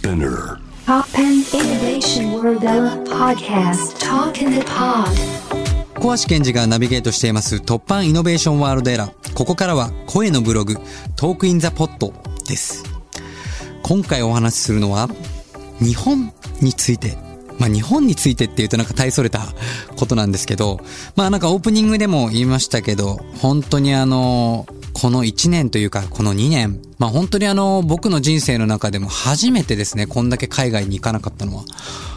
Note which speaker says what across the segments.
Speaker 1: SPINEAR. Toppan Innovation World Podcast Talk in the Pod
Speaker 2: 小橋賢児がナビゲートしています Toppan Innovation World Era。ここからは声のブログ、 Talk in the Pod です。今回お話しするのは、日本について。まあ日本についてって言うとなんか大それたことなんですけど、まあなんかオープニングでも言いましたけど、本当にあの、この1年というかこの2年、まあ本当にあの僕の人生の中でも初めてですね、こんだけ海外に行かなかったのは。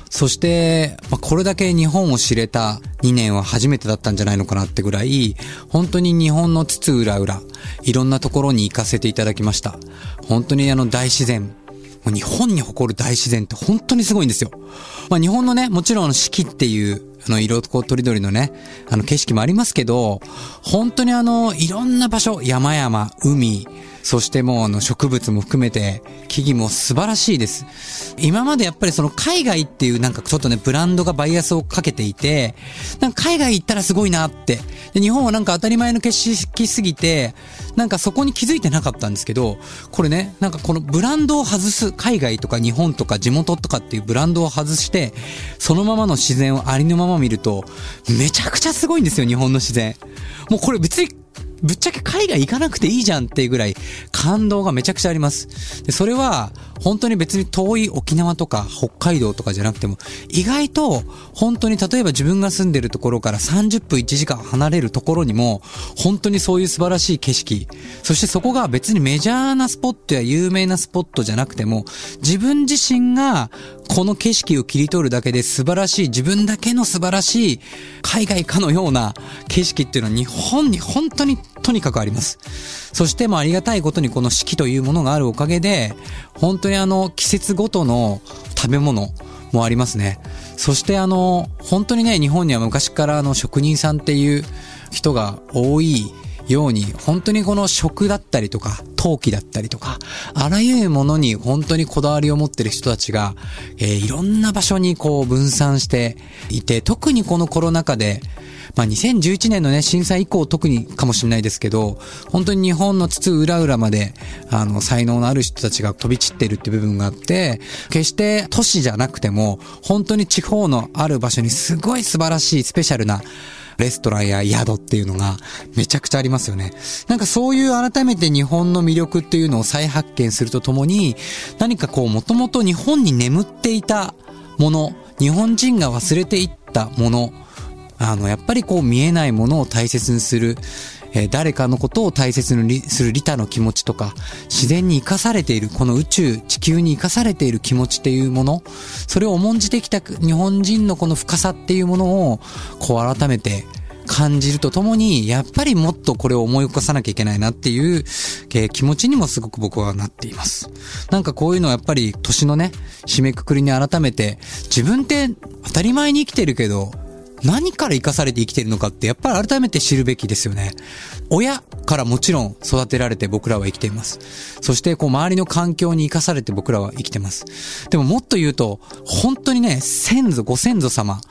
Speaker 2: そして、まあ、これだけ日本を知れた2年は初めてだったんじゃないのかなってぐらい、本当に日本の津々浦々、いろんなところに行かせていただきました。本当にあの大自然、もう日本に誇る大自然って本当にすごいんですよ。まあ日本のね、もちろん四季っていう、あの、色とりどりのね、あの景色もありますけど、本当にあの、いろんな場所、山々、海、そしてもうあの植物も含めて、木々も素晴らしいです。今までやっぱりその海外っていうなんかちょっとね、ブランドがバイアスをかけていて、なんか海外行ったらすごいなって。で日本はなんか当たり前の景色すぎて、なんかそこに気づいてなかったんですけど、これね、なんかこのブランドを外す、海外とか日本とか地元とかっていうブランドを外して、そのままの自然をありのまま見ると、めちゃくちゃすごいんですよ、日本の自然。もうこれ別にぶっちゃけ海外行かなくていいじゃんっていうぐらい感動がめちゃくちゃあります。で、それは本当に別に遠い沖縄とか北海道とかじゃなくても意外と本当に例えば自分が住んでるところから30分1時間離れるところにも本当にそういう素晴らしい景色、そしてそこが別にメジャーなスポットや有名なスポットじゃなくても自分自身がこの景色を切り取るだけで素晴らしい、自分だけの素晴らしい海外かのような景色っていうのは日本に本当にとにかくあります。そしてもありがたいことにこの四季というものがあるおかげで、本当にあの季節ごとの食べ物もありますね。そしてあの、本当にね、日本には昔からあの職人さんっていう人が多いように、本当にこの食だったりとか、陶器だったりとか、あらゆるものに本当にこだわりを持ってる人たちが、えーいろんな場所にこう分散していて、特にこのコロナ禍で、まあ、2011年のね、震災以降特にかもしれないですけど、本当に日本の津々浦々まで、あの、才能のある人たちが飛び散ってるって部分があって、決して都市じゃなくても、本当に地方のある場所にすごい素晴らしいスペシャルな、レストランや宿っていうのがめちゃくちゃありますよね。なんかそういう改めて日本の魅力っていうのを再発見するとともに、何かこうもともと日本に眠っていたもの、日本人が忘れていったもの、あの、やっぱりこう見えないものを大切にする、え誰かのことを大切にする利他の気持ちとか、自然に生かされている、この宇宙、地球に生かされている気持ちっていうもの、それを重んじてきた日本人のこの深さっていうものを、こう改めて感じるとともに、やっぱりもっとこれを思い起こさなきゃいけないなっていう、え気持ちにもすごく僕はなっています。なんかこういうのはやっぱり年のね、締めくくりに改めて、自分って当たり前に生きてるけど、何から生かされて生きてるのかってやっぱり改めて知るべきですよね。親からもちろん育てられて僕らは生きています。そしてこう周りの環境に生かされて僕らは生きてます。でももっと言うと、本当にね、先祖、ご先祖様、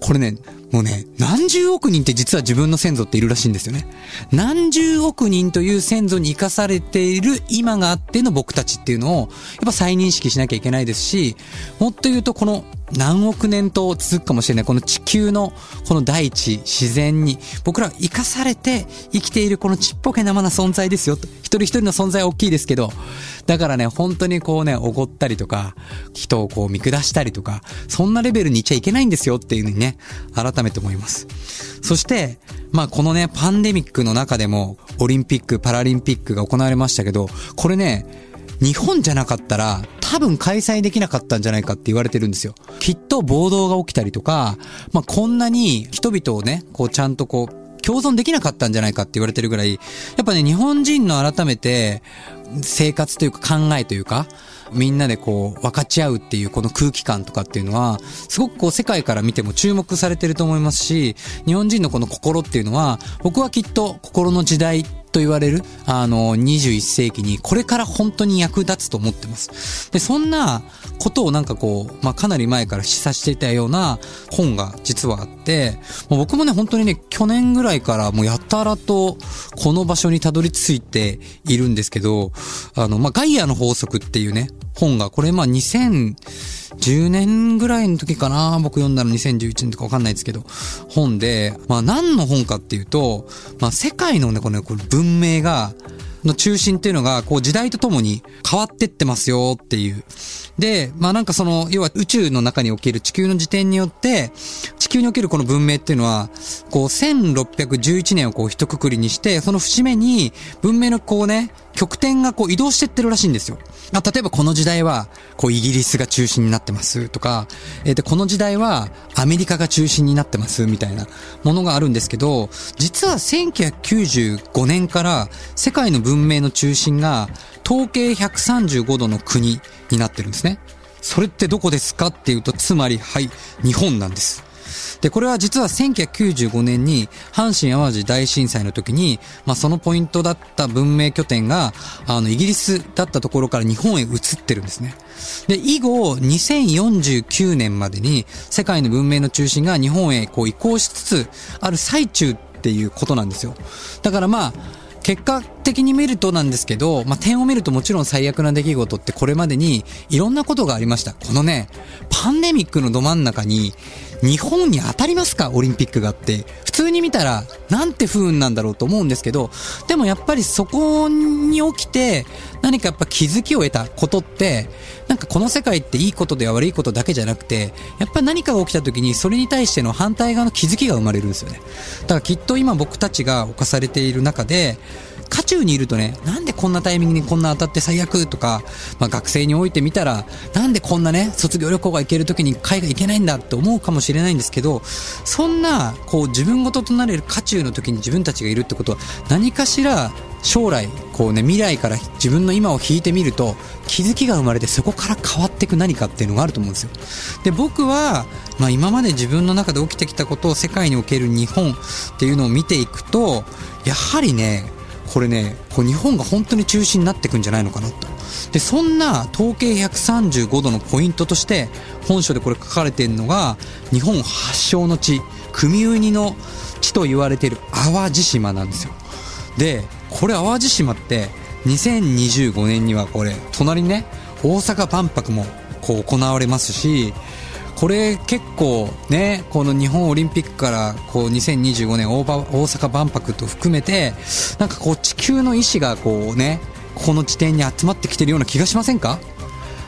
Speaker 2: これね、もうね、何十億人って実は自分の先祖っているらしいんですよね。何十億人という先祖に生かされている今があっての僕たちっていうのを、やっぱ再認識しなきゃいけないですし、もっと言うとこの何億年と続くかもしれないこの地球のこの大地、自然に僕らは生かされて生きているこのちっぽけなまな存在ですよ。一人一人の存在は大きいですけど、だからね、本当にこうね、おごったりとか、人をこう見下したりとか、そんなレベルにいちゃいけないんですよっていうのにね、改めて思います。そして、まあこのね、パンデミックの中でも、オリンピック、パラリンピックが行われましたけど、これね、日本じゃなかったら多分開催できなかったんじゃないかって言われてるんですよ。きっと暴動が起きたりとか、まあ、こんなに人々をね、こうちゃんとこう、共存できなかったんじゃないかって言われてるぐらい、やっぱね、日本人の改めて、生活というか考えというか、みんなでこう分かち合うっていうこの空気感とかっていうのは、すごくこう世界から見ても注目されてると思いますし、日本人のこの心っていうのは、僕はきっと心の時代と言われる、あの、21世紀にこれから本当に役立つと思ってます。で、そんなことをなんかこう、まあ、かなり前から示唆していたような本が実はあって、もう僕もね、本当にね、去年ぐらいからもうやたらとこの場所にたどり着いているんですけど、あの、まあ、ガイアの法則っていうね、本が、これま、2010年ぐらいの時かな僕読んだの2011年とかわかんないですけど、本で、まあ何の本かっていうと、まあ世界のね、このね、この文明が、の中心っていうのが、こう時代とともに変わってってますよっていう。で、まあなんかその、要は宇宙の中における地球の時点によって、地球におけるこの文明っていうのは、こう1611年をこう一括りにして、その節目に文明のこうね、極点がこう移動してってるらしいんですよ。あ例えばこの時代は、こうイギリスが中心になってますとか、えーで、この時代はアメリカが中心になってますみたいなものがあるんですけど、実は1995年から世界の文明の中心が統計135度の国になってるんですね。それってどこですかっていうと、つまり、はい、日本なんです。で、これは実は1995年に阪神淡路大震災の時に、まあそのポイントだった文明拠点が、あの、イギリスだったところから日本へ移ってるんですね。で、以後、2049年までに世界の文明の中心が日本へこう移行しつつある最中っていうことなんですよ。だからまあ、結果的に見るとなんですけど、まあ、点を見るともちろん最悪な出来事ってこれまでにいろんなことがありました。このね、パンデミックのど真ん中に日本に当たりますか？オリンピックがあって。普通に見たらなんて不運なんだろうと思うんですけど、でもやっぱりそこに起きて何かやっぱ気づきを得たことって、なんかこの世界っていいことでは悪いことだけじゃなくて、やっぱ何かが起きた時にそれに対しての反対側の気づきが生まれるんですよね。だからきっと今僕たちが侵されている中で、渦中にいるとね、なんでこんなタイミングにこんな当たって最悪とか、まあ学生においてみたら、なんでこんなね、卒業旅行が行ける時に海外行けないんだって思うかもしれないんですけど、そんな、こう自分ごととなれる渦中の時に自分たちがいるってことは、何かしら将来、こうね、未来から自分の今を引いてみると、気づきが生まれてそこから変わっていく何かっていうのがあると思うんですよ。で、僕は、まあ今まで自分の中で起きてきたことを世界における日本っていうのを見ていくと、やはりね、これね、こう日本が本当に中心になっていくんじゃないのかなと。で、そんな統計135度のポイントとして、本書でこれ書かれているのが、日本発祥の地、組ウニの地と言われている淡路島なんですよ。で、これ淡路島って、2025年にはこれ、隣にね、大阪万博もこう行われますし、これ結構ね、この日本オリンピックからこう2025年大大阪万博と含めて、なんかこう地球の意志がこうね、この地点に集まってきてるような気がしませんか？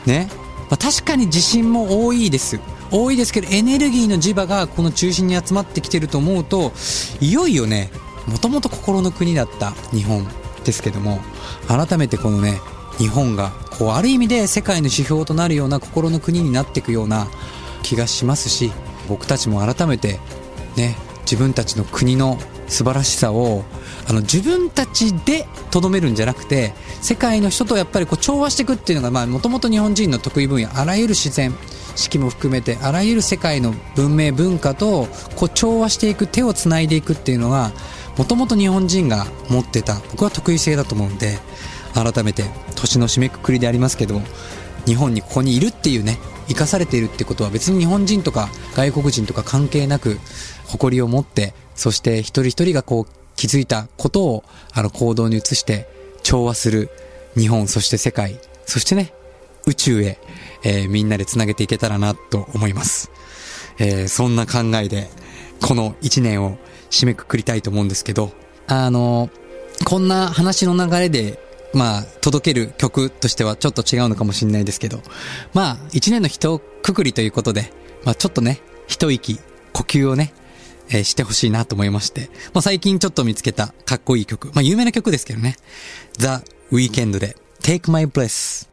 Speaker 2: ね。まあ、確かに地震も多いです。多いですけど、エネルギーの磁場がこの中心に集まってきてると思うと、いよいよね、もともと心の国だった日本ですけども、改めてこのね、日本が、こう、ある意味で世界の指標となるような心の国になっていくような気がしますし、僕たちも改めて、ね、自分たちの国の素晴らしさを、あの、自分たちで留めるんじゃなくて、世界の人とやっぱりこう調和していくっていうのが、もともと日本人の得意分野、あらゆる自然、四季も含めて、あらゆる世界の文明、文化と、こう調和していく、手をつないでいくっていうのが、もともと日本人が持ってた、僕は得意性だと思うんで、改めて、年の締めくくりでありますけど、日本にここにいるっていうね、生かされているってことは別に日本人とか外国人とか関係なく、誇りを持って、そして一人一人がこう気づいたことを、あの行動に移して調和する日本、そして世界、そしてね、宇宙へ、えーみんなで繋げていけたらなと思います。えーそんな考えで、この一年を締めくくりたいと思うんですけど、あの、こんな話の流れで、まあ、届ける曲としてはちょっと違うのかもしれないですけど、まあ、一年の一括りということで、まあちょっとね、一息、呼吸をね、えーしてほしいなと思いまして、まあ最近ちょっと見つけたかっこいい曲、まあ有名な曲ですけどね、The Weekend で Take My Breath。